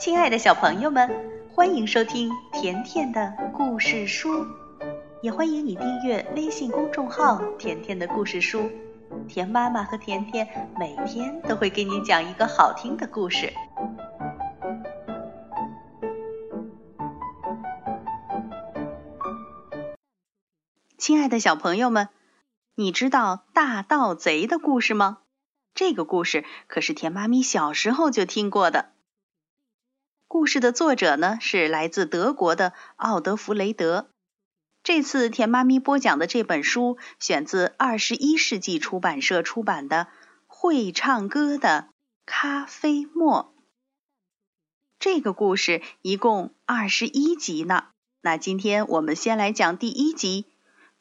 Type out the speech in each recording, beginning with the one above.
亲爱的小朋友们，欢迎收听甜甜的故事书，也欢迎你订阅微信公众号“甜甜的故事书”。甜妈妈和甜甜每天都会给你讲一个好听的故事。亲爱的小朋友们，你知道大盗贼的故事吗？这个故事可是甜妈咪小时候就听过的。故事的作者呢是来自德国的奥德弗雷德。这次甜妈咪播讲的这本书选自二十一世纪出版社出版的《会唱歌的咖啡沫》。这个故事一共二十一集呢。那今天我们先来讲第一集：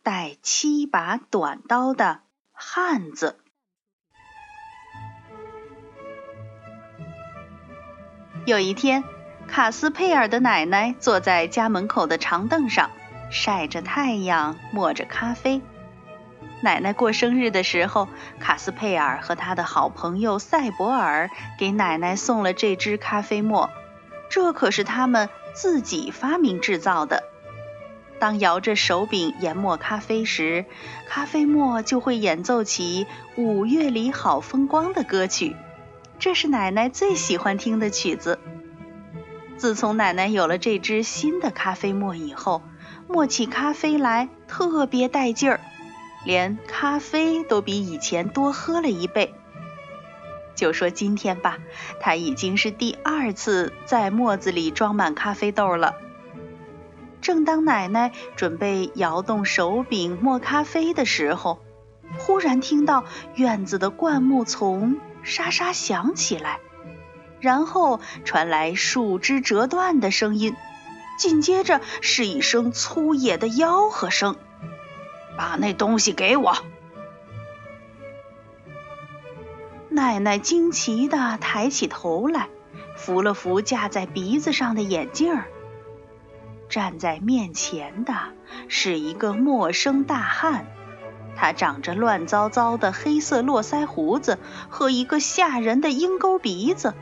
带七把短刀的汉子。有一天。卡斯佩尔的奶奶坐在家门口的长凳上，晒着太阳，磨着咖啡。奶奶过生日的时候，卡斯佩尔和他的好朋友赛博尔给奶奶送了这支咖啡沫，这可是他们自己发明制造的。当摇着手柄研磨咖啡时，咖啡沫就会演奏起《五月里好风光》的歌曲，这是奶奶最喜欢听的曲子。自从奶奶有了这支新的咖啡沫以后，磨起咖啡来特别带劲儿，连咖啡都比以前多喝了一倍。就说今天吧，她已经是第二次在沫子里装满咖啡豆了。正当奶奶准备摇动手柄磨咖啡的时候，忽然听到院子的灌木丛沙沙响起来。然后传来树枝折断的声音，紧接着是一声粗野的吆喝声：“把那东西给我！”奶奶惊奇地抬起头来，扶了扶架在鼻子上的眼镜。站在面前的是一个陌生大汉，他长着乱糟糟的黑色络腮胡子和一个吓人的鹰钩鼻子。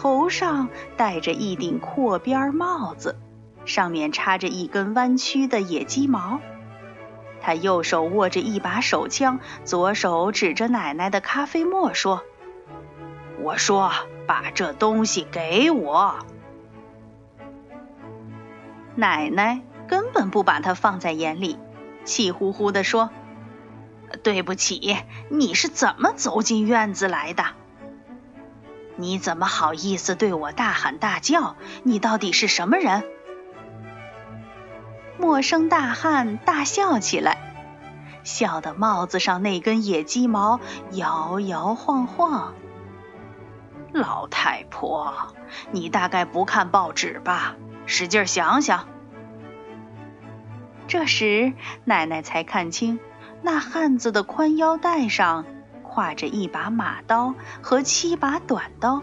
头上戴着一顶阔边帽子，上面插着一根弯曲的野鸡毛。他右手握着一把手枪，左手指着奶奶的咖啡沫说：“我说，把这东西给我。”奶奶根本不把它放在眼里，气呼呼地说：“对不起，你是怎么走进院子来的？”你怎么好意思对我大喊大叫？你到底是什么人？陌生大汉大笑起来，笑得帽子上那根野鸡毛摇摇晃晃。老太婆，你大概不看报纸吧？使劲想想。这时，奶奶才看清，那汉子的宽腰带上。挎着一把马刀和七把短刀，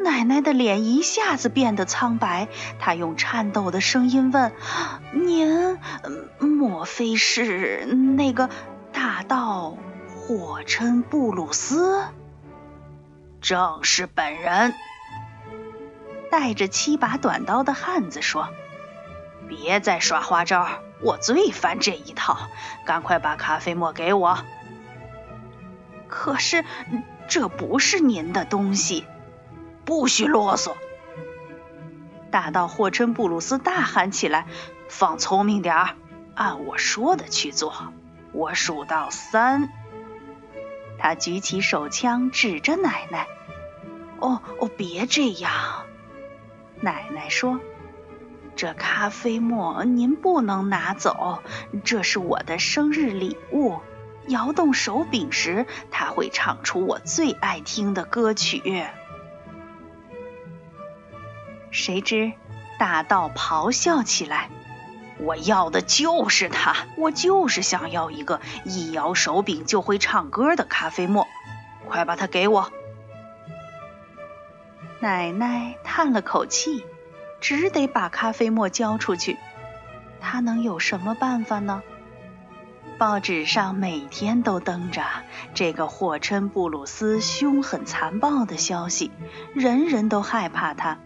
奶奶的脸一下子变得苍白。她用颤抖的声音问：“您莫非是那个大盗霍琛布鲁斯？”“正是本人。”带着七把短刀的汉子说：“别再耍花招，我最烦这一套。赶快把咖啡沫给我。”可是，这不是您的东西，不许啰嗦！大盗霍琛布鲁斯大喊起来：“放聪明点儿，按我说的去做。我数到三。”他举起手枪指着奶奶：“哦哦，别这样！”奶奶说：“这咖啡沫您不能拿走，这是我的生日礼物。”摇动手柄时，他会唱出我最爱听的歌曲。谁知大盗咆哮起来：“我要的就是它！我就是想要一个一摇手柄就会唱歌的咖啡沫！快把它给我！”奶奶叹了口气，只得把咖啡沫交出去。她能有什么办法呢？报纸上每天都登着这个霍琛布鲁斯凶狠残暴的消息，人人都害怕他，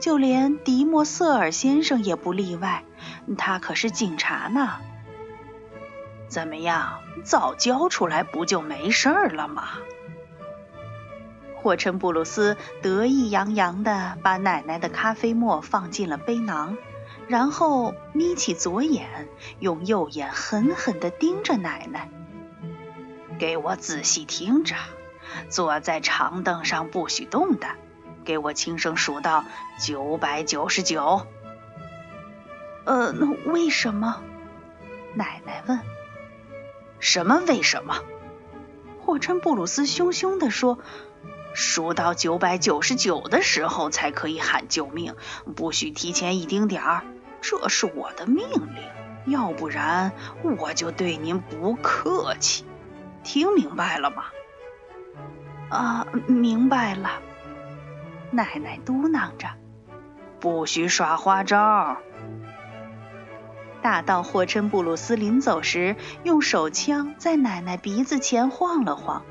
就连迪莫瑟尔先生也不例外，他可是警察呢。怎么样，早交出来不就没事了吗？霍琛布鲁斯得意洋洋地把奶奶的咖啡沫放进了杯囊，然后眯起左眼，用右眼狠狠地盯着奶奶。给我仔细听着，坐在长凳上不许动的。给我轻声数到九百九十九。呃，那为什么？奶奶问。什么为什么？霍琛布鲁斯凶凶地说：“数到九百九十九的时候才可以喊救命，不许提前一丁点儿。这是我的命令，要不然我就对您不客气。听明白了吗？”啊，明白了。奶奶嘟囔着：“不许耍花招。”大盗霍琛布鲁斯临走时，用手枪在奶奶鼻子前晃了晃，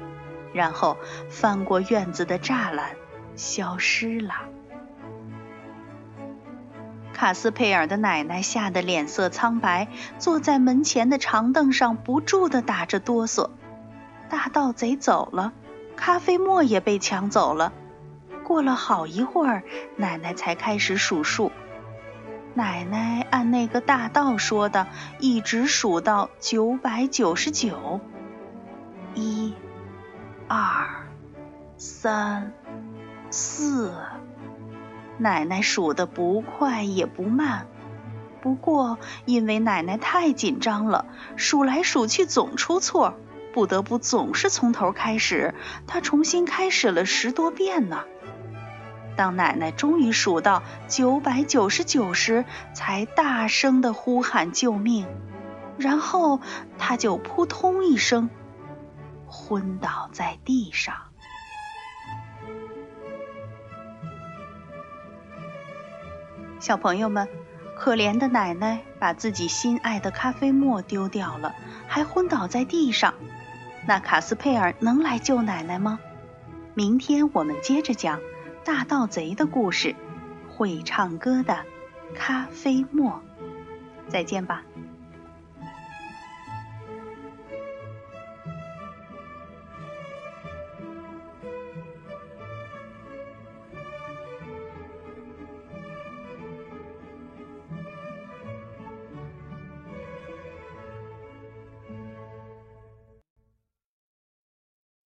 然后翻过院子的栅栏，消失了。卡斯佩尔的奶奶吓得脸色苍白，坐在门前的长凳上，不住地打着哆嗦。大盗贼走了，咖啡沫也被抢走了。过了好一会儿，奶奶才开始数数。奶奶按那个大盗说的，一直数到九百九十九。一、二、三、四。奶奶数的不快也不慢，不过因为奶奶太紧张了，数来数去总出错，不得不总是从头开始。她重新开始了十多遍呢。当奶奶终于数到九百九十九时，才大声的呼喊救命，然后她就扑通一声昏倒在地上。小朋友们，可怜的奶奶把自己心爱的咖啡沫丢掉了，还昏倒在地上。那卡斯佩尔能来救奶奶吗？明天我们接着讲。大盗贼的故事，会唱歌的咖啡沫，再见吧。